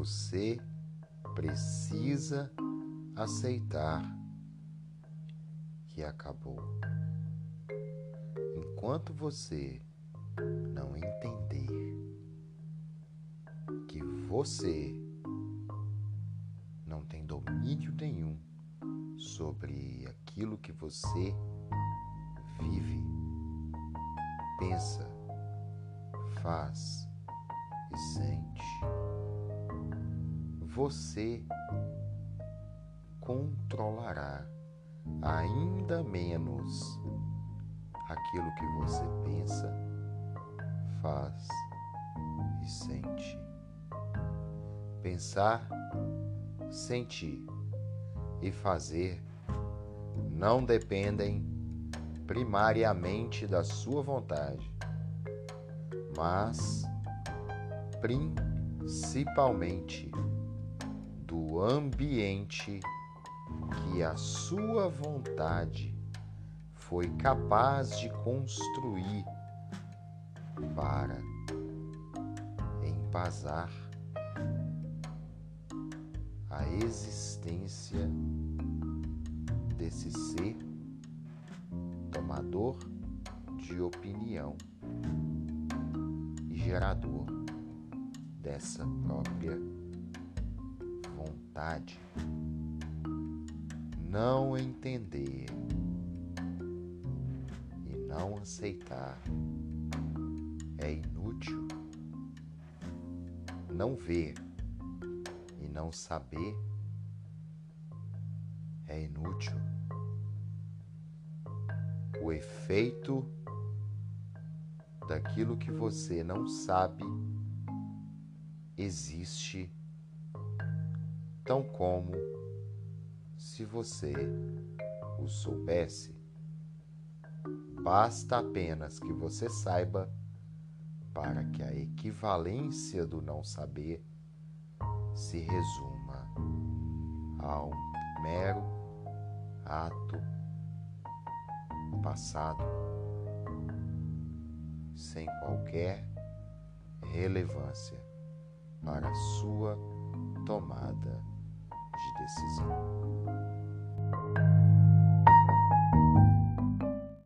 você precisa aceitar que acabou. Enquanto você não entender que você não tem domínio nenhum sobre aquilo que você vive, pensa, faz e sente, você controlará ainda menos aquilo que você pensa, faz e sente. Pensar, sentir e fazer não dependem primariamente da sua vontade, mas principalmente do ambiente que a sua vontade foi capaz de construir para embasar a existência desse ser tomador de opinião e gerador dessa própria vontade. Não entender e não aceitar é inútil. Não ver e não saber é inútil. O efeito daquilo que você não sabe existe, tão como se você o soubesse. Basta apenas que você saiba para que a equivalência do não saber se resuma a um mero ato passado sem qualquer relevância para a sua tomada de decisão.